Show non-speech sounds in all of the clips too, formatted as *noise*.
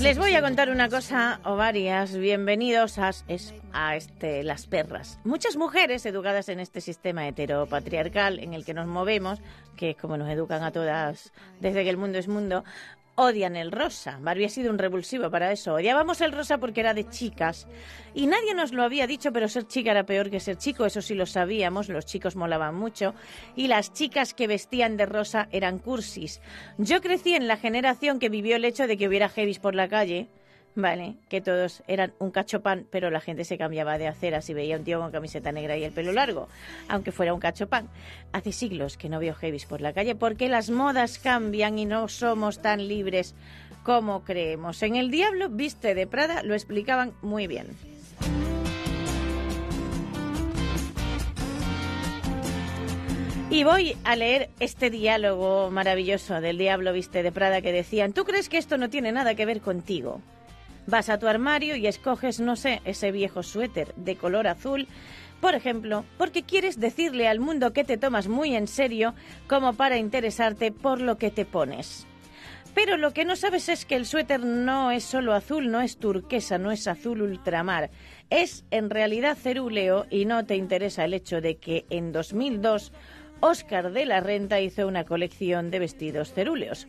Les voy a contar una cosa o varias. Bienvenidos a, es- a este Las Perras. Muchas mujeres educadas en este sistema heteropatriarcal en el que nos movemos, que es como nos educan a todas desde que el mundo es mundo, odian el rosa. Barbie ha sido un revulsivo para eso. Odiábamos el rosa porque era de chicas. Y nadie nos lo había dicho, pero ser chica era peor que ser chico. Eso sí lo sabíamos. Los chicos molaban mucho. Y las chicas que vestían de rosa eran cursis. Yo crecí en la generación que vivió el hecho de que hubiera heavies por la calle. Vale, que todos eran un cachopán, pero la gente se cambiaba de acera si veía un tío con camiseta negra y el pelo largo, aunque fuera un cachopán. Hace siglos que no veo heavies por la calle porque las modas cambian y no somos tan libres como creemos. En El Diablo viste de Prada lo explicaban muy bien. Y voy a leer este diálogo maravilloso del Diablo Viste de Prada que decían, ¿tú crees que esto no tiene nada que ver contigo? Vas a tu armario y escoges, no sé, ese viejo suéter de color azul, por ejemplo, porque quieres decirle al mundo que te tomas muy en serio como para interesarte por lo que te pones. Pero lo que no sabes es que el suéter no es solo azul, no es turquesa, no es azul ultramar. Es en realidad cerúleo y no te interesa el hecho de que en 2002 Oscar de la Renta hizo una colección de vestidos cerúleos.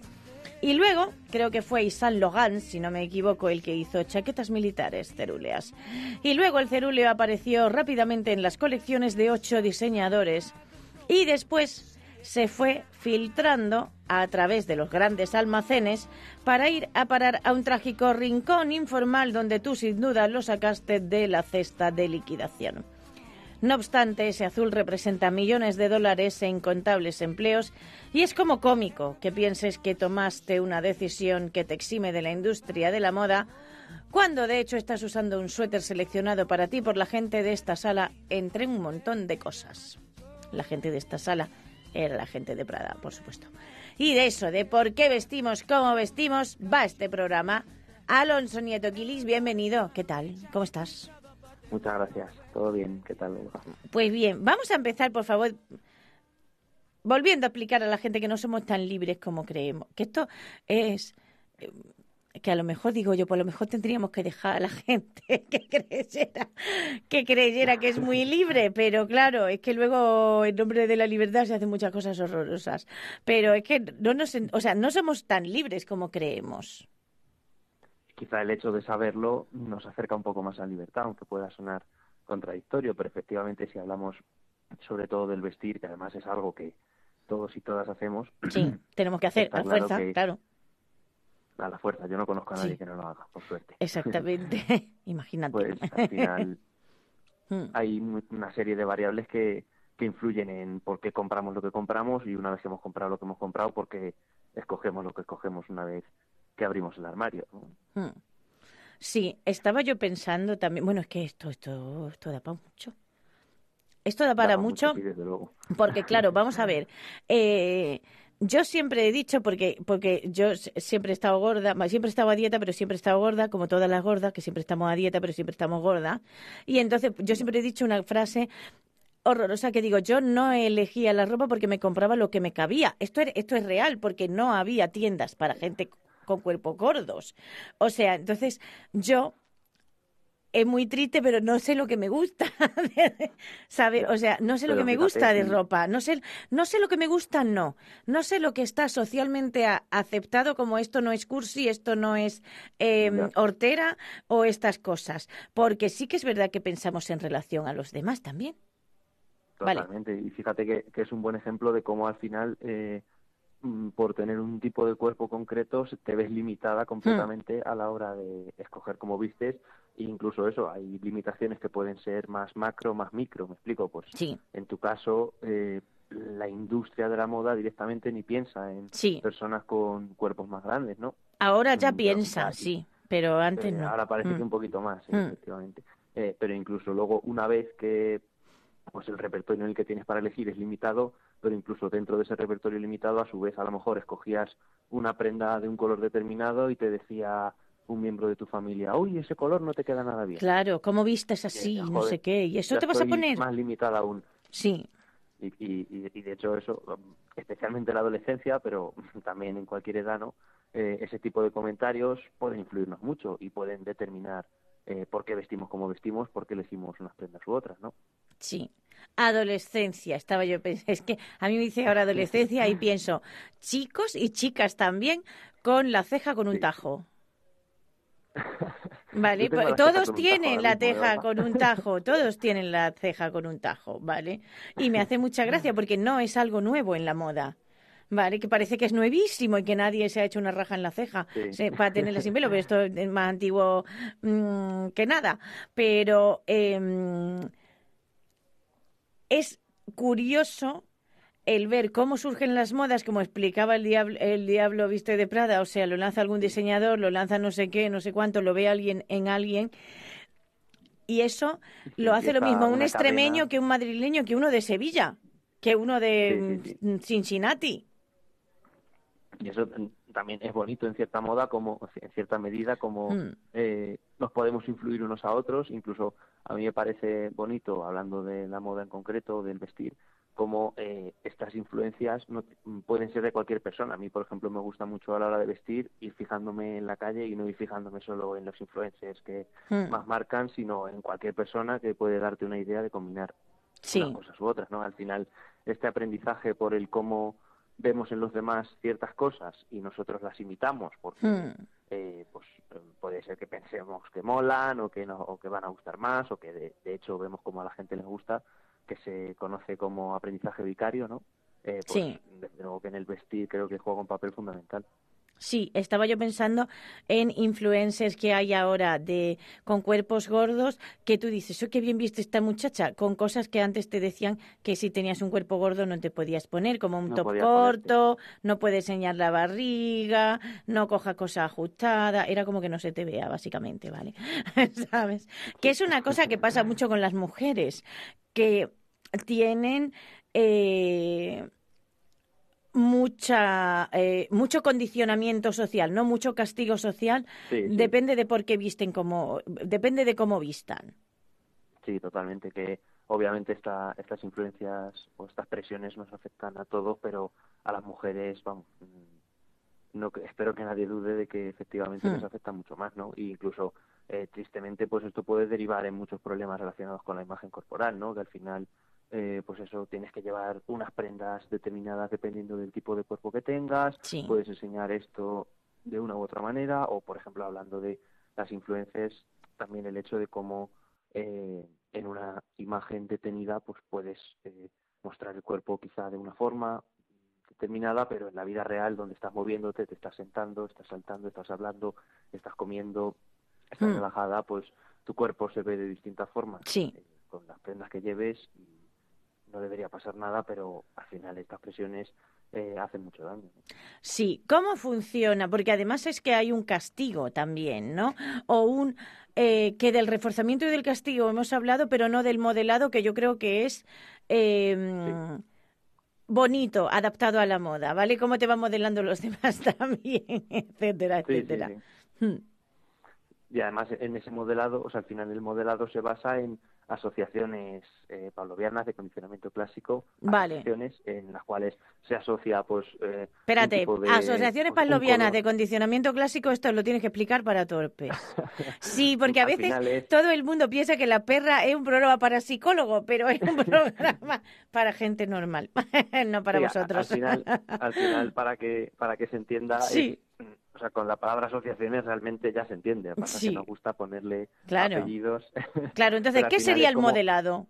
Y luego, creo que fue Yves Logan, si no me equivoco, el que hizo chaquetas militares cerúleas. Y luego el cerúleo apareció rápidamente en las colecciones de ocho diseñadores. Y después se fue filtrando a través de los grandes almacenes para ir a parar a un trágico rincón informal donde tú sin duda lo sacaste de la cesta de liquidación. No obstante, ese azul representa millones de dólares e incontables empleos y es como cómico que pienses que tomaste una decisión que te exime de la industria de la moda cuando de hecho estás usando un suéter seleccionado para ti por la gente de esta sala entre un montón de cosas. La gente de esta sala era la gente de Prada, por supuesto. Y de eso, de por qué vestimos como vestimos, va este programa. Alonso Nieto Quilis, bienvenido. ¿Qué tal? ¿Cómo estás? Muchas gracias. Todo bien. ¿Qué tal? Pues bien, vamos a empezar, por favor, volviendo a explicar a la gente que no somos tan libres como creemos. Que esto es eh, que a lo mejor digo yo, pues a lo mejor tendríamos que dejar a la *laughs* gente que creyera, que creyera que es muy libre, pero claro, es que luego en nombre de la libertad se hacen muchas cosas horrorosas. Pero es que no nos, o sea, no somos tan libres como creemos. Quizá el hecho de saberlo nos acerca un poco más a la libertad, aunque pueda sonar contradictorio, pero efectivamente si hablamos sobre todo del vestir, que además es algo que todos y todas hacemos, *clears throat* Sí, tenemos que hacer a claro fuerza, claro. a la fuerza. Yo no conozco a nadie Sí. que no lo haga, por suerte. Exactamente. *laughs* *laughs* Imagínate. pues al final *laughs* Mm. hay una serie de variables que, que influyen en por qué compramos lo que compramos y una vez que hemos comprado lo que hemos comprado, por qué escogemos lo que escogemos una vez que abrimos el armario. ¿no? Hmm. Sí, estaba yo pensando también, bueno, es que esto, esto, esto da para mucho. Esto da para mucho, desde luego. porque *laughs* claro, vamos a ver, eh, yo siempre he dicho, porque, porque yo siempre he estado gorda, siempre he estado a dieta, pero siempre he estado gorda, como todas las gordas, que siempre estamos a dieta, pero siempre estamos gordas. Y entonces yo siempre he dicho una frase horrorosa que digo, yo no elegía la ropa porque me compraba lo que me cabía. Esto, es- esto es real, porque no había tiendas para gente con cuerpos gordos. O sea, entonces yo es muy triste, pero no sé lo que me gusta, *laughs* ¿sabe? O sea, no sé lo que me fíjate, gusta de ropa, no sé, no sé lo que me gusta, no, no sé lo que está socialmente a- aceptado como esto no es cursi, esto no es eh, hortera o estas cosas, porque sí que es verdad que pensamos en relación a los demás también. Vale. Totalmente. Y fíjate que, que es un buen ejemplo de cómo al final eh, por tener un tipo de cuerpo concreto te ves limitada completamente a la hora de escoger cómo vistes e incluso eso hay limitaciones que pueden ser más macro más micro me explico pues Sí, en tu caso eh, la industria de la moda directamente ni piensa en sí. personas con cuerpos más grandes no Ahora ya Mm, piensa, sí, pero antes Eh, no. Ahora parece Mm. que un poquito más, sí, Mm. efectivamente. Eh, pero incluso luego, una vez que pues el repertorio en el que tienes para elegir es limitado, pero incluso dentro de ese repertorio limitado, a su vez, a lo mejor escogías una prenda de un color determinado y te decía un miembro de tu familia, uy, ese color no te queda nada bien. Claro, ¿cómo vistes así? No sé qué. ¿Y eso te vas a poner? Más limitada aún. Sí, Y, y, y- de hecho eso, especialmente en la adolescencia, pero *laughs* también en cualquier edad, ¿no? Eh, ese tipo de comentarios pueden influirnos mucho y pueden determinar eh, por qué vestimos como vestimos, por qué elegimos unas prendas u otras, ¿no? Sí. Adolescencia, estaba yo pensando. Es que a mí me dice ahora adolescencia y pienso, chicos y chicas también con la ceja con un tajo. *laughs* Vale, pues todos tienen la ceja con un tajo, todos tienen la ceja con un tajo, ¿vale? Y me hace mucha gracia *laughs* porque no es algo nuevo en la moda. Vale, que parece que es nuevísimo y que nadie se ha hecho una raja en la ceja Sí. para tenerla sin pelo, pero *laughs* esto es más antiguo mm, que nada. Pero em, es curioso el ver cómo surgen las modas, como explicaba el diablo, el diablo viste de Prada, o sea, lo lanza algún diseñador, lo lanza no sé qué, no sé cuánto, lo ve alguien en alguien. Y eso lo hace lo mismo un extremeño que un madrileño, que uno de Sevilla, que uno de Sí, sí, Cincinnati. Y eso también es bonito en cierta moda, como en cierta medida, como Mm. eh, nos podemos influir unos a otros. Incluso a mí me parece bonito, hablando de la moda en concreto, del vestir, como eh, estas influencias no, pueden ser de cualquier persona. A mí, por ejemplo, me gusta mucho a la hora de vestir ir fijándome en la calle y no ir fijándome solo en los influencers que Mm. más marcan, sino en cualquier persona que puede darte una idea de combinar Sí, unas cosas u otras, ¿no? Al final, este aprendizaje por el cómo vemos en los demás ciertas cosas y nosotros las imitamos, porque Mm. eh, pues eh, puede ser que pensemos que molan o que no, o que van a gustar más o que de, de hecho vemos como a la gente les gusta, que se conoce como aprendizaje vicario, ¿no? Eh, pues, Sí. Desde luego que en el vestir creo que juega un papel fundamental. Sí, estaba yo pensando en influencers que hay ahora de con cuerpos gordos que tú dices, oh, qué bien viste esta muchacha, con cosas que antes te decían que si tenías un cuerpo gordo no te podías poner, como un No top corto, no puedes enseñar la barriga, no coja cosa ajustada, era como que no se te vea, básicamente, ¿vale? *laughs* ¿Sabes? Que es una cosa que pasa mucho con las mujeres, que tienen... eh, mucha eh, mucho condicionamiento social, no mucho castigo social, Sí, sí. depende de por qué visten como depende de cómo vistan. Sí, totalmente, que obviamente esta, estas influencias o estas presiones nos afectan a todos, pero a las mujeres, vamos, mm, no espero que nadie dude de que efectivamente Hmm. les afecta mucho más, ¿no? Y incluso eh, tristemente, pues esto puede derivar en muchos problemas relacionados con la imagen corporal, ¿no? Que al final, eh, pues eso, tienes que llevar unas prendas determinadas dependiendo del tipo de cuerpo que tengas, Sí. puedes enseñar esto de una u otra manera, o por ejemplo, hablando de las influencias, también el hecho de cómo eh, en una imagen detenida pues puedes eh, mostrar el cuerpo quizá de una forma determinada, pero en la vida real donde estás moviéndote, te estás sentando, estás saltando, estás hablando, estás comiendo, estás Hmm. relajada, pues tu cuerpo se ve de distintas formas Sí. eh, con las prendas que lleves y no debería pasar nada, pero al final estas presiones eh, hacen mucho daño. Sí, ¿cómo funciona? Porque además es que hay un castigo también, ¿no? O un eh, que del reforzamiento y del castigo hemos hablado, pero no del modelado, que yo creo que es eh, bonito, adaptado a la moda, ¿vale? Cómo te van modelando los *laughs* demás también, etcétera, Sí, sí, etcétera. sí. Hmm. Y además en ese modelado, o sea, al final el modelado se basa en asociaciones eh, pavlovianas de condicionamiento clásico, Vale. asociaciones en las cuales se asocia, pues, eh, Espérate, de, asociaciones pues, pavlovianas de condicionamiento clásico, esto lo tienes que explicar para torpes. Sí, *laughs* porque a veces es- todo el mundo piensa que La Perra es un programa para psicólogo, pero es un *laughs* programa para gente normal, *laughs* no para Sí, vosotros. Al final, al final para que para que se entienda, es- Sí. O sea, con la palabra asociaciones realmente ya se entiende. Pasa Sí. que nos gusta ponerle Claro. apellidos. *laughs* Claro, entonces, ¿qué sería el como- modelado?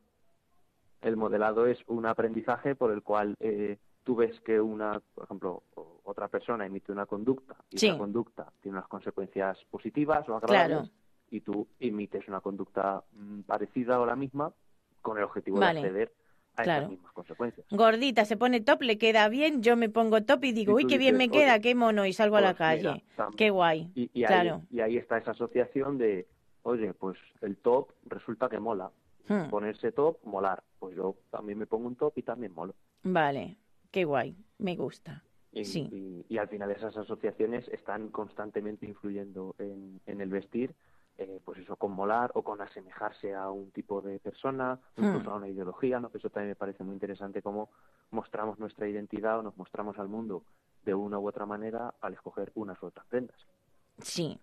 El modelado es un aprendizaje por el cual eh, tú ves que una, por ejemplo, otra persona emite una conducta y Sí. esa conducta tiene unas consecuencias positivas o agradables Claro. y tú emites una conducta mm, parecida o la misma con el objetivo Vale. de acceder a Claro. esas mismas consecuencias. Gordita se pone top, le queda bien, yo me pongo top y digo, uy, qué bien me queda, qué mono, y salgo a la pues mira, calle. Qué guay. Y, y ahí, Claro. y ahí está esa asociación de, oye, pues el top resulta que mola. Hmm. Ponerse top, molar. Pues yo también me pongo un top y también molo. Vale, qué guay, me gusta. Y, Sí. y- y al final esas asociaciones están constantemente influyendo en, en el vestir, eh, pues eso, con molar o con asemejarse a un tipo de persona, Hmm. incluso a una ideología, ¿no? Que eso también me parece muy interesante cómo mostramos nuestra identidad o nos mostramos al mundo de una u otra manera al escoger unas u otras prendas. Sí.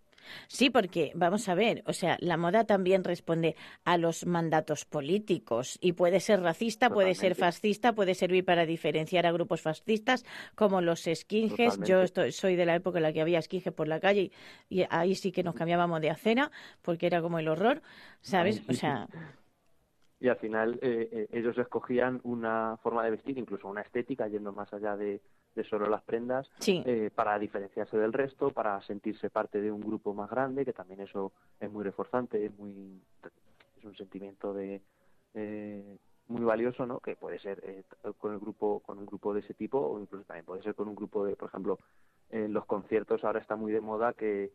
Sí, porque vamos a ver, o sea, la moda también responde a los mandatos políticos y puede ser racista, puede ser fascista, puede servir para diferenciar a grupos fascistas como los skinheads. Yo Totalmente. estoy, soy de la época en la que había skinheads por la calle y, y ahí sí que nos cambiábamos de acera porque era como el horror, ¿sabes? O sea, Y al final eh, eh, ellos escogían una forma de vestir, incluso una estética, yendo más allá de, de solo las prendas, sí, eh, para diferenciarse del resto, para sentirse parte de un grupo más grande, que también eso es muy reforzante, es muy es un sentimiento de eh, muy valioso, ¿no? Que puede ser eh, con el grupo con un grupo de ese tipo o incluso también puede ser con un grupo de, por ejemplo, en los conciertos ahora está muy de moda que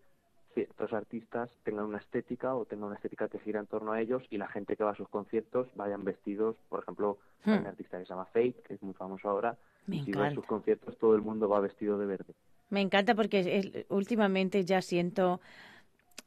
ciertos artistas tengan una estética o tengan una estética que gira en torno a ellos y la gente que va a sus conciertos vayan vestidos, por ejemplo, hay un Hmm. artista que se llama Fate, que es muy famoso ahora, me y si ves encanta. sus conciertos todo el mundo va vestido de verde. Me encanta porque es- últimamente ya siento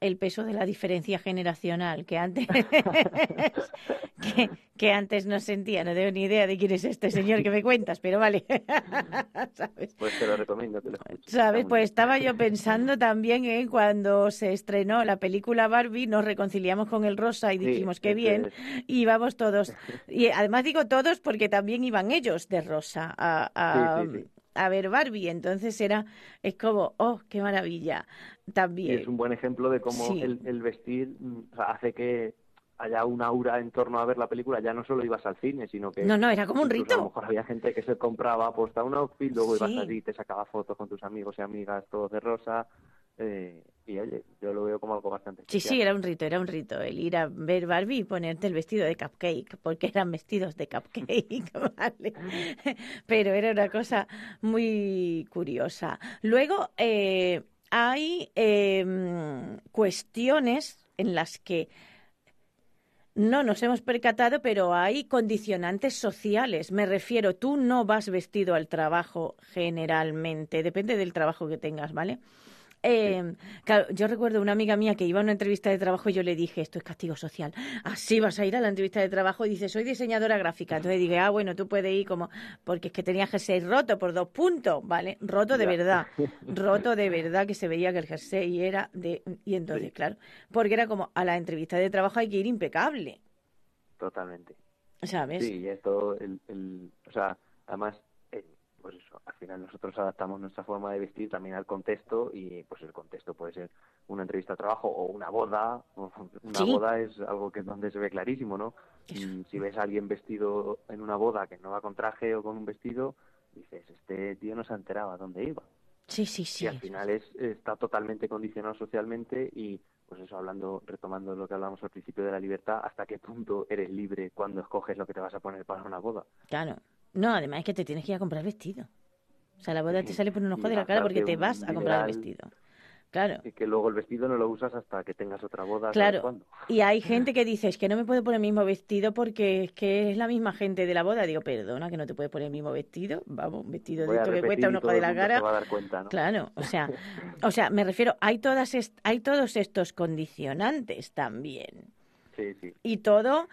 el peso de la diferencia generacional que antes *laughs* que, que antes no sentía. No tengo ni idea de quién es este señor que me cuentas, pero vale. *laughs* ¿Sabes? Pues te lo recomiendo muy Pues estaba yo pensando también en cuando se estrenó la película Barbie, nos reconciliamos con el rosa y Sí, dijimos qué ese bien, es. y íbamos todos. Y además digo todos porque también iban ellos de rosa a, a, Sí, sí, sí. A ver Barbie. Entonces era, es como, oh, qué maravilla. Y También. es un buen ejemplo de cómo Sí. el, el vestir mm, o sea, hace que haya una aura en torno a ver la película. Ya no solo ibas al cine, sino que No, no, era como un incluso A lo rito. mejor había gente que se compraba aposta un outfit, luego ibas allí, te sacaba fotos con tus amigos y amigas, todos de rosa. eh, y oye, yo lo veo como algo bastante Sí, especial. sí, era un rito, era un rito el ir a ver Barbie y ponerte el vestido de cupcake, porque eran vestidos de cupcake, *laughs* ¿vale? Pero era una cosa muy curiosa. Luego, eh, hay eh, cuestiones en las que no nos hemos percatado, pero hay condicionantes sociales. Me refiero, tú no vas vestido al trabajo generalmente, depende del trabajo que tengas, ¿vale? Eh, claro, yo recuerdo una amiga mía que iba a una entrevista de trabajo y yo le dije, esto es castigo social. Así vas a ir a la entrevista de trabajo y dice, soy diseñadora gráfica. Entonces dije, ah, bueno, tú puedes ir como, porque es que tenía jersey roto por dos puntos, ¿vale? Roto de Ya. verdad, *laughs* roto de verdad que se veía que el jersey era de... Y entonces, Sí. claro, porque era como, a la entrevista de trabajo hay que ir impecable, Totalmente. ¿sabes? Sí, y esto, el, el, o sea, además, pues eso, al final nosotros adaptamos nuestra forma de vestir también al contexto y pues el contexto puede ser una entrevista de trabajo o una boda. o Una Sí. boda es algo que donde se ve clarísimo, ¿no? Eso. Si ves a alguien vestido en una boda que no va con traje o con un vestido, dices, este tío no se enteraba dónde iba. Sí, sí, sí. Y al final es, está totalmente condicionado socialmente y pues eso hablando, retomando lo que hablamos al principio de la libertad, hasta qué punto eres libre cuando escoges lo que te vas a poner para una boda. Claro. No, además es que te tienes que ir a comprar vestido. O sea, la boda te sale por un ojo de la cara porque te vas a comprar el vestido. Claro. Y que luego el vestido no lo usas hasta que tengas otra boda. ¿sabes Claro. Y hay gente que dice, es que no me puedo poner el mismo vestido porque es que es la misma gente de la boda. Digo, perdona, que no te puedes poner el mismo vestido. Vamos, un vestido Voy de esto que cuesta un ojo de la cara. se va a dar cuenta, ¿no? Claro, o sea, *laughs* o sea, me refiero, hay todas hay todos estos condicionantes también. Sí, sí. Y todo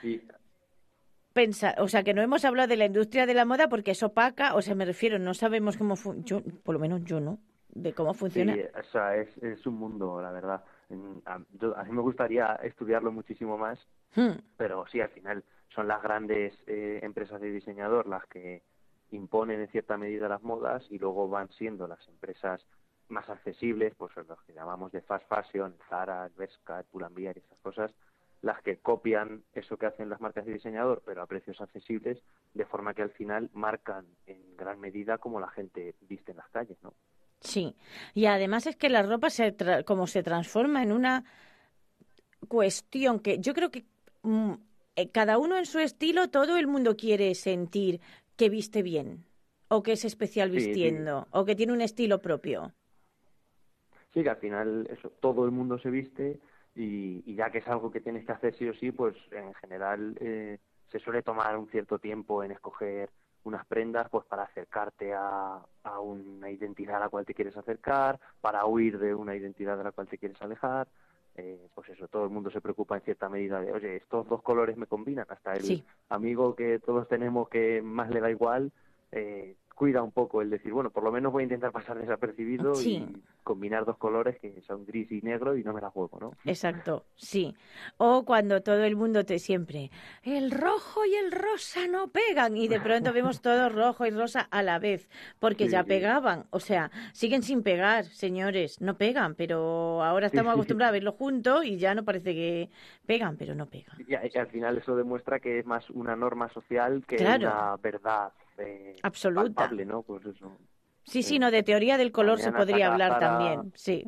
pensar, o sea, que no hemos hablado de la industria de la moda porque es opaca, o sea, me refiero, no sabemos cómo funciona, por lo menos yo no, de cómo funciona. Sí, o sea, es, es un mundo, la verdad. A, yo- a mí me gustaría estudiarlo muchísimo más, Hmm, pero sí, al final son las grandes eh, empresas de diseñador las que imponen en cierta medida las modas y luego van siendo las empresas más accesibles, pues los que llamamos de fast fashion, Zara, Bershka, Pull&Bear y esas cosas, las que copian eso que hacen las marcas de diseñador, pero a precios accesibles, de forma que al final marcan en gran medida cómo la gente viste en las calles, ¿no? Sí, y además es que la ropa se tra- como se transforma en una cuestión que yo creo que mm, eh, cada uno en su estilo, todo el mundo quiere sentir que viste bien o que es especial Sí, sí. vistiendo o que tiene un estilo propio. Sí, que al final eso, todo el mundo se viste y, y ya que es algo que tienes que hacer sí o sí, pues en general eh, se suele tomar un cierto tiempo en escoger unas prendas pues para acercarte a, a una identidad a la cual te quieres acercar, para huir de una identidad de la cual te quieres alejar. Eh, pues eso, todo el mundo se preocupa en cierta medida de, oye, estos dos colores me combinan, hasta el Sí. amigo que todos tenemos que más le da igual, eh, cuida un poco el decir, bueno, por lo menos voy a intentar pasar desapercibido Sí. y combinar dos colores que son gris y negro y no me la juego, ¿no? Exacto, sí. O cuando todo el mundo te siempre, el rojo y el rosa no pegan y de pronto vemos todo *laughs* rojo y rosa a la vez, porque Sí, ya sí. pegaban. O sea, siguen sin pegar, señores, no pegan, pero ahora estamos *laughs* acostumbrados a verlo juntos y ya no parece que pegan, pero no pegan. Y, al final eso demuestra que es más una norma social que Claro. una verdad eh, Absoluta. palpable, ¿no? Pues eso. Sí, sí, Eh, no, de teoría del color se podría hablar también, sí.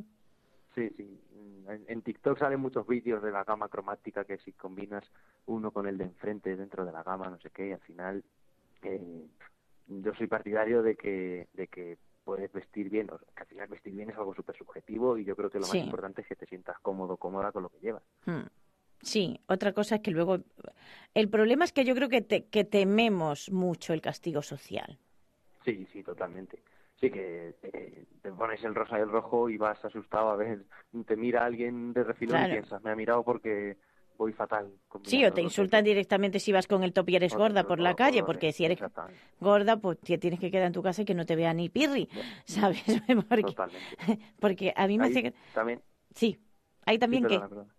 Sí, sí. En, en TikTok salen muchos vídeos de la gama cromática que si combinas uno con el de enfrente dentro de la gama, no sé qué, y al final eh, yo soy partidario de que, de que puedes vestir bien, o sea, que al final vestir bien es algo súper subjetivo y yo creo que lo Sí. más importante es que te sientas cómodo, cómoda con lo que llevas. Hmm. Sí, otra cosa es que luego... El problema es que yo creo que, te- que tememos mucho el castigo social. Sí, sí, totalmente. Sí, que eh, te pones el rosa y el rojo y vas asustado a ver, te mira alguien de refilón Claro. y piensas, me ha mirado porque voy fatal. Sí, o te insultan rojo". directamente si vas con el top y eres O gorda por la calle, por- porque si eres gorda, pues te tienes que quedar en tu casa y que no te vea ni pirri, ¿sabes? *laughs* Porque, totalmente. porque a mí me Ahí hace... que- también, Sí, hay también sí, que... perdona, perdona.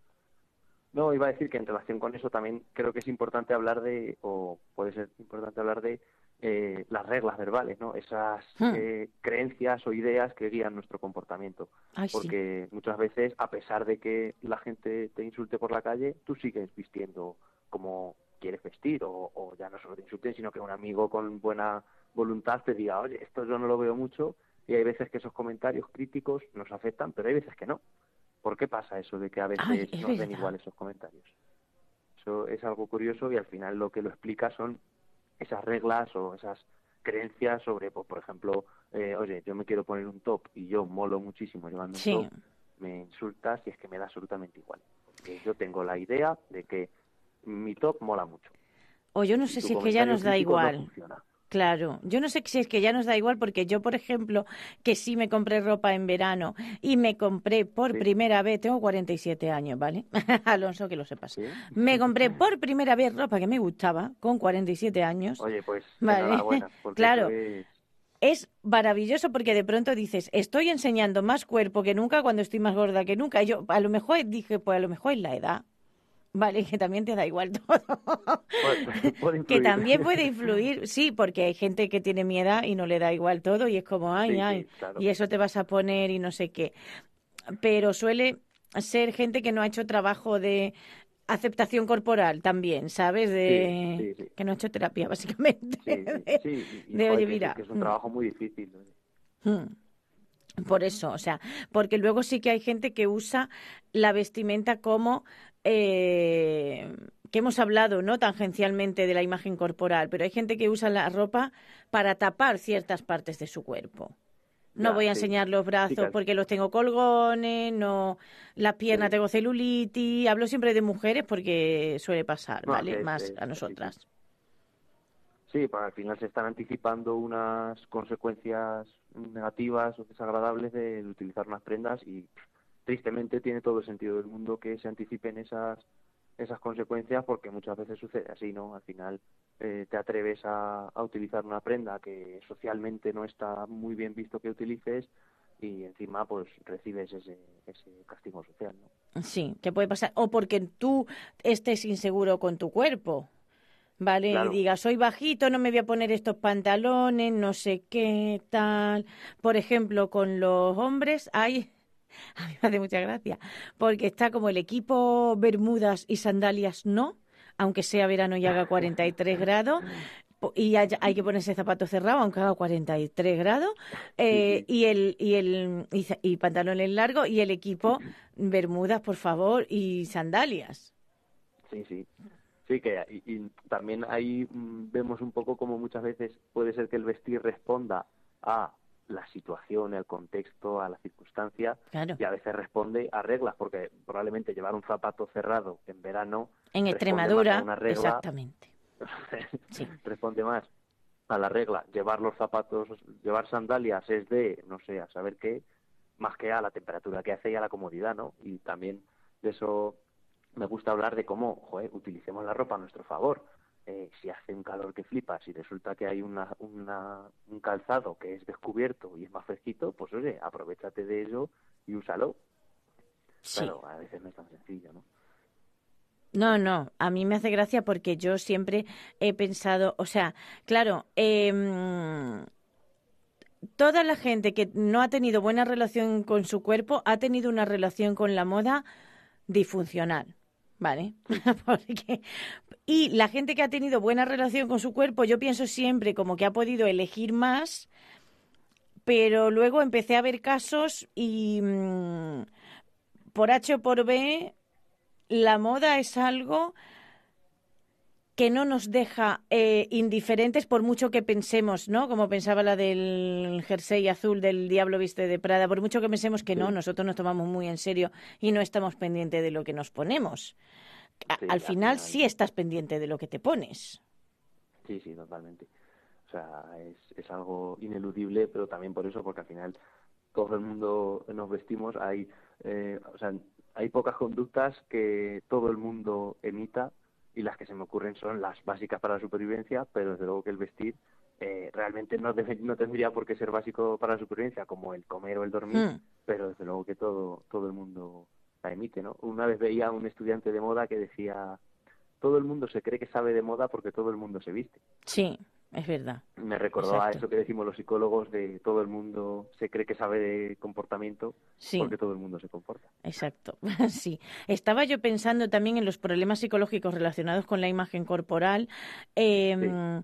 No, iba a decir que en relación con eso también creo que es importante hablar de, o puede ser importante hablar de eh, las reglas verbales, ¿no? Esas Hmm. eh, creencias o ideas que guían nuestro comportamiento. Ay, sí. porque muchas veces, a pesar de que la gente te insulte por la calle, tú sigues vistiendo como quieres vestir, o, o ya no solo te insulten, sino que un amigo con buena voluntad te diga, oye, esto yo no lo veo mucho, y hay veces que esos comentarios críticos nos afectan, pero hay veces que no. ¿Por qué pasa eso de que a veces Ay, nos den igual esos comentarios? Eso es algo curioso y al final lo que lo explica son esas reglas o esas creencias sobre, pues, por ejemplo, eh, oye, yo me quiero poner un top y yo molo muchísimo llevando Sí. un top, me insultas y es que me da absolutamente igual. Porque yo tengo la idea de que mi top mola mucho. O yo no sé si es que ya nos da no igual. funciona. Claro, yo no sé si es que ya nos da igual porque yo, por ejemplo, que sí me compré ropa en verano y me compré por Sí. primera vez, tengo 47 años, ¿vale? *laughs* Alonso, que lo sepas. ¿Sí? Me compré por primera vez ropa que me gustaba con 47 años. Oye, pues Vale. *laughs* Claro. Es maravilloso porque de pronto dices, estoy enseñando más cuerpo que nunca cuando estoy más gorda que nunca. Y yo a lo mejor dije, pues a lo mejor es la edad. Vale, que también te da igual todo. puede- puede *laughs* que también puede influir, sí, porque hay gente que tiene mi edad y no le da igual todo y es como, ay, Sí, sí, ay, claro. y eso te vas a poner y no sé qué. Pero suele ser gente que no ha hecho trabajo de aceptación corporal también, ¿sabes? De Sí, que no ha hecho terapia, *laughs* básicamente. Sí, de- sí, y- de, oye, mira, que es un trabajo muy difícil. Mm. Por eso, o sea, porque luego sí que hay gente que usa la vestimenta como eh, que hemos hablado, ¿no? Tangencialmente de la imagen corporal, pero hay gente que usa la ropa para tapar ciertas partes de su cuerpo. No voy a sí. enseñar los brazos claro. porque los tengo colgones, no las piernas Sí. tengo celulitis. Hablo siempre de mujeres porque suele pasar, No, ¿vale? es- Más es- a nosotras. Sí, para al final se están anticipando unas consecuencias negativas o desagradables de utilizar unas prendas y pff, tristemente tiene todo el sentido del mundo que se anticipen esas esas consecuencias porque muchas veces sucede así, ¿no? Al final eh, te atreves a, a utilizar una prenda que socialmente no está muy bien visto que utilices y encima pues recibes ese, ese castigo social, ¿no? Sí, que puede pasar. O porque tú estés inseguro con tu cuerpo. ¿Vale? Claro. Y digas, soy bajito, no me voy a poner estos pantalones, no sé qué, tal. Por ejemplo, con los hombres hay *laughs* a mí me hace mucha gracia, porque está como el equipo Bermudas y sandalias no, aunque sea verano y haga 43 *laughs* grados, y hay, hay que ponerse zapatos cerrados aunque haga 43 grados eh, y el y el y pantalones largos y el equipo bermudas por favor y sandalias Sí, sí. Sí, que y, y también ahí mm, vemos un poco como muchas veces puede ser que el vestir responda a la situación, al contexto, a la circunstancia, claro y a veces responde a reglas, porque probablemente llevar un zapato cerrado en verano en Extremadura más a una regla, exactamente *laughs* Sí. responde más a la regla. Llevar los zapatos, llevar sandalias es de, no sé, a saber qué, más que a la temperatura que hace y a la comodidad, ¿no? Y también de eso me gusta hablar de cómo, joder, utilicemos la ropa a nuestro favor. Eh, si hace un calor que flipas y resulta que hay una, una, un calzado que es descubierto y es más fresquito, pues oye, aprovechate de eso y úsalo. sí Pero a veces no es tan sencillo, ¿no? No, no, a mí me hace gracia porque yo siempre he pensado, o sea, claro, em, toda la gente que no ha tenido buena relación con su cuerpo ha tenido una relación con la moda disfuncional, ¿vale? *laughs* Porque, y la gente que ha tenido buena relación con su cuerpo, yo pienso siempre como que ha podido elegir más, pero luego empecé a ver casos y mm, por H o por B la moda es algo que no nos deja eh, indiferentes por mucho que pensemos, ¿no? Como pensaba la del jersey azul del Diablo Viste de Prada, por mucho que pensemos que no, nosotros nos tomamos muy en serio y no estamos pendientes de lo que nos ponemos. A- Sí, al al final final. sí estás pendiente de lo que te pones. Sí, sí, totalmente. O sea, es, es algo ineludible, pero también por eso, porque al final todo el mundo nos vestimos, hay, eh, o sea, hay pocas conductas que todo el mundo emita y las que se me ocurren son las básicas para la supervivencia, pero desde luego que el vestir eh, realmente no, debe- no tendría por qué ser básico para la supervivencia, como el comer o el dormir, Mm. pero desde luego que todo, todo el mundo la emite, ¿no? Una vez veía a un estudiante de moda que decía, todo el mundo se cree que sabe de moda porque todo el mundo se viste. Sí, es verdad. Me recordó a eso que decimos los psicólogos de todo el mundo se cree que sabe de comportamiento Sí. porque todo el mundo se comporta. Exacto, *laughs* sí. Estaba yo pensando también en los problemas psicológicos relacionados con la imagen corporal, eh,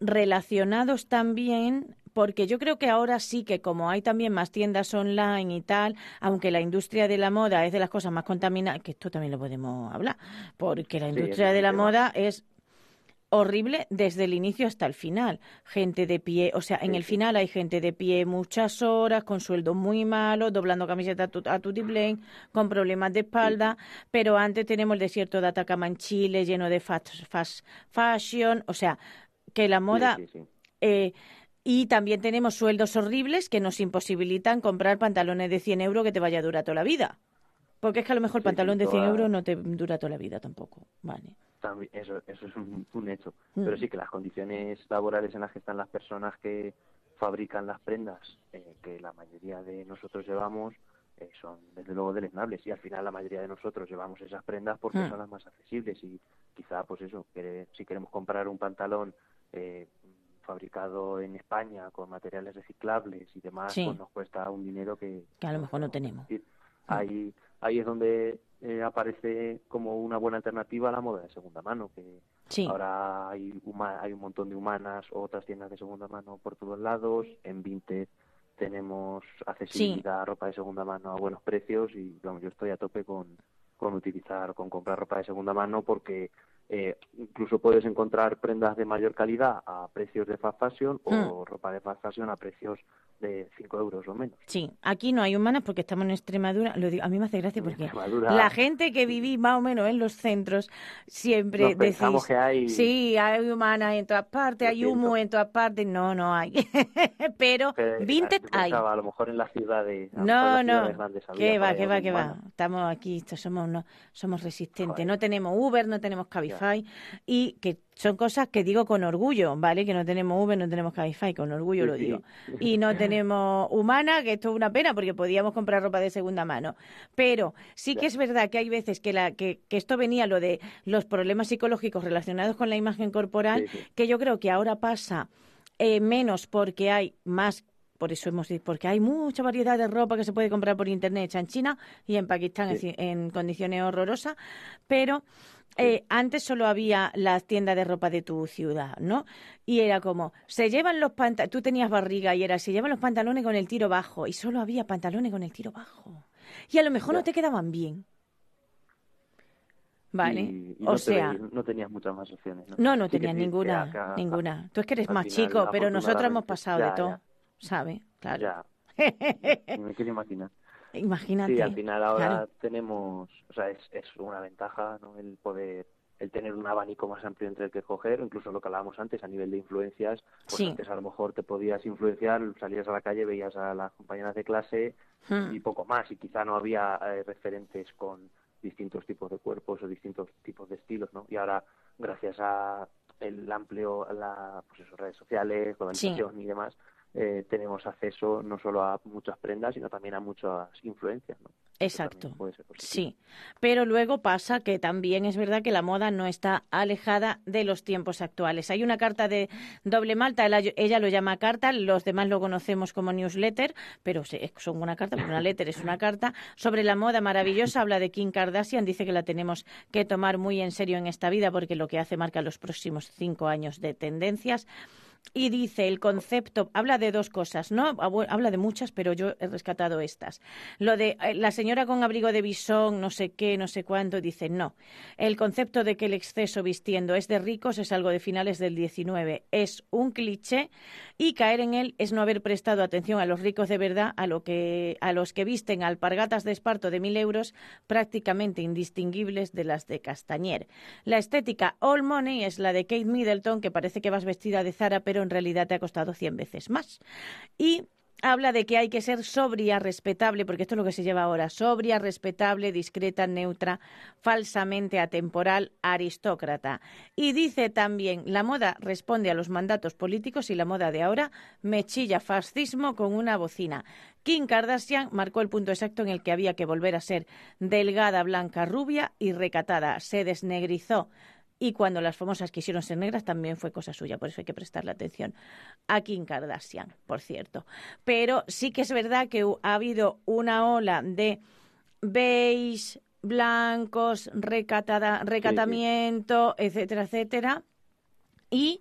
relacionados también, porque yo creo que ahora sí que como hay también más tiendas online y tal, aunque la industria de la moda es de las cosas más contaminadas, que esto también lo podemos hablar, porque la industria de la moda es horrible desde el inicio hasta el final. Gente de pie, o sea, en el final hay gente de pie muchas horas, con sueldos muy malos, doblando camiseta a, tu, a tutiplén, con problemas de espalda, pero antes tenemos el desierto de Atacama en Chile, lleno de fast, fast fashion, o sea, que la moda... Sí, sí, sí. eh, y también tenemos sueldos horribles que nos imposibilitan comprar pantalones de 100 euros que te vaya a durar toda la vida. Porque es que a lo mejor el pantalón de 100 toda- euros no te dura toda la vida tampoco. Vale. También, eso, eso es un, un hecho. Mm. Pero sí que las condiciones laborales en las que están las personas que fabrican las prendas, eh, que la mayoría de nosotros llevamos, eh, son desde luego deleznables. Y al final la mayoría de nosotros llevamos esas prendas porque Mm. son las más accesibles. Y quizá, pues eso, que si queremos comprar un pantalón eh, fabricado en España con materiales reciclables y demás, Sí. pues nos cuesta un dinero que, Que a lo mejor no tenemos. permitir. Ahí, ahí es donde eh, aparece como una buena alternativa a la moda de segunda mano, que Sí. ahora hay, huma- hay un montón de humanas otras tiendas de segunda mano por todos lados. En Vinted tenemos accesibilidad a ropa de segunda mano a buenos precios y vamos, yo estoy a tope con, con utilizar, con comprar ropa de segunda mano porque eh, incluso puedes encontrar prendas de mayor calidad a precios de fast fashion o Mm. ropa de fast fashion a precios de 5 euros o menos. Sí, aquí no hay humanas porque estamos en Extremadura. Lo digo, a mí me hace gracia porque la gente que viví más o menos en los centros siempre Nos decís, que hay- sí, hay humanas en todas partes, hay humo en todas partes. No, no hay. *laughs* Pero Pero, Vinted yo hay. a lo mejor en las ciudades. a lo mejor en No, no, por va, que va, que va. Estamos aquí, somos, no, somos resistentes. Joder. No tenemos Uber, no tenemos Cabify y que son cosas que digo con orgullo, ¿vale? Que no tenemos Uber, no tenemos Cabify, con orgullo lo digo. Y no *laughs* tenemos Humana, que esto es una pena porque podíamos comprar ropa de segunda mano. Pero sí que es verdad que hay veces que, la, que, que esto venía lo de los problemas psicológicos relacionados con la imagen corporal, que yo creo que ahora pasa eh, menos porque hay más por eso hemos dicho, porque hay mucha variedad de ropa que se puede comprar por internet hecha en China y en Pakistán Sí. en, condiciones horrorosas, pero eh, antes solo había la tienda de ropa de tu ciudad, ¿no? Y era como, se llevan los pantalones, tú tenías barriga y era, se llevan los pantalones con el tiro bajo y solo había pantalones con el tiro bajo. Y a lo mejor no te quedaban bien. Vale, Y, y o no, sea, no tenías muchas más opciones. No, no, no Sí que tenías ninguna, acá- ninguna. Tú es que eres más final, chico, pero nosotros hemos pasado de todo, ya. ¿Sabes? Claro. Ya, *laughs* me quiero imaginar. Imagínate. Sí, al final ahora claro. tenemos, o sea, es, es una ventaja, ¿no? El poder, el tener un abanico más amplio entre el que escoger, incluso lo que hablábamos antes a nivel de influencias, pues Sí. antes a lo mejor te podías influenciar, salías a la calle, veías a las compañeras de clase Hmm. y poco más, y quizá no había eh, referentes con distintos tipos de cuerpos o distintos tipos de estilos, ¿no? Y ahora, gracias a el amplio, la, pues eso, redes sociales, globalización y demás, eh, tenemos acceso no solo a muchas prendas, sino también a muchas influencias, Exacto. Sí, pero luego pasa que también es verdad que la moda no está alejada de los tiempos actuales. Hay una carta de doble malta, ella, lo llama carta, los demás lo conocemos como newsletter, pero son una carta, una letter es una carta, sobre la moda maravillosa, habla de Kim Kardashian, dice que la tenemos que tomar muy en serio en esta vida porque lo que hace marca los próximos cinco años de tendencias. Y dice el concepto, habla de dos cosas, ¿no? Habla de muchas, pero yo he rescatado estas. Lo de eh, la señora con abrigo de bisón, no sé qué, no sé cuánto, dice no. El concepto de que el exceso vistiendo es de ricos es algo de finales del 19. Es un cliché y caer en él es no haber prestado atención a los ricos de verdad, a, lo que, a los que visten alpargatas de esparto de mil euros prácticamente indistinguibles de las de Castañer. La estética all money es la de Kate Middleton, que parece que vas vestida de Zara, pero en realidad te ha costado 100 veces más. Y habla de que hay que ser sobria, respetable, porque esto es lo que se lleva ahora, sobria, respetable, discreta, neutra, falsamente atemporal, aristócrata. Y dice también, la moda responde a los mandatos políticos y la moda de ahora me chilla fascismo con una bocina. Kim Kardashian marcó el punto exacto en el que había que volver a ser delgada, blanca, rubia y recatada. Se desnegrizó. Y cuando las famosas quisieron ser negras también fue cosa suya, por eso hay que prestarle atención a Kim Kardashian, por cierto. Pero sí que es verdad que ha habido una ola de beige, blancos, recatada, recatamiento, etcétera, etcétera. Y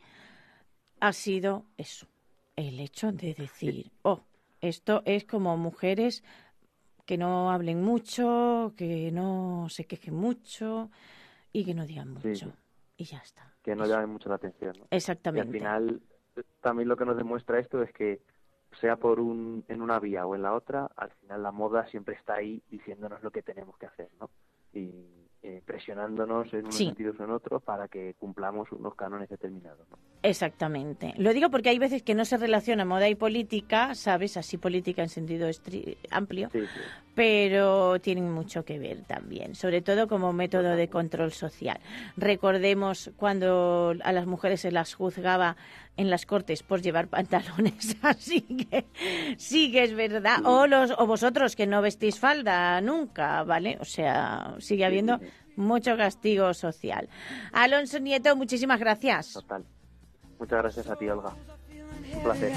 ha sido eso, el hecho de decir, oh, esto es como mujeres que no hablen mucho, que no se quejen mucho y que no digan mucho. Sí. Y ya está. que no Eso. llamen mucho la atención. ¿no? Y Exactamente. al final, también lo que nos demuestra esto es que sea por un, en una vía o en la otra, al final la moda siempre está ahí diciéndonos lo que tenemos que hacer, ¿no? Y eh, presionándonos en unos Sí. sentidos o en otros para que cumplamos unos cánones determinados, ¿no? Exactamente. Lo digo porque hay veces que no se relaciona moda y política, ¿sabes? Así política en sentido amplio, Sí, sí. pero tienen mucho que ver también, sobre todo como método de control social. Recordemos cuando a las mujeres se las juzgaba en las cortes por llevar *laughs* pantalones, así que sí que es verdad. O los o vosotros que no vestís falda nunca, ¿vale? O sea, sigue habiendo mucho castigo social. Alonso Nieto, muchísimas gracias. Total. Muchas gracias a ti, Olga. Un placer.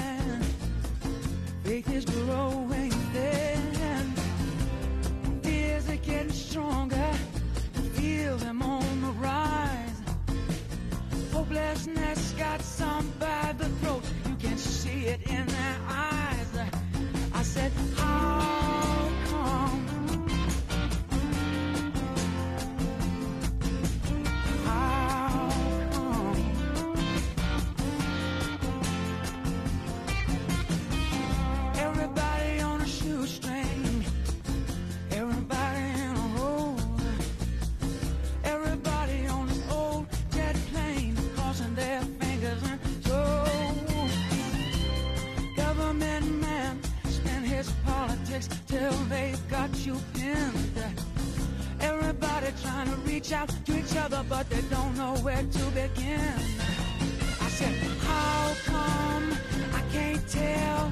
Them on the rise. Hopelessness got some by the throat. You can see it in their eyes. I said, How trying to reach out to each other, but they don't know where to begin. I said, How come I can't tell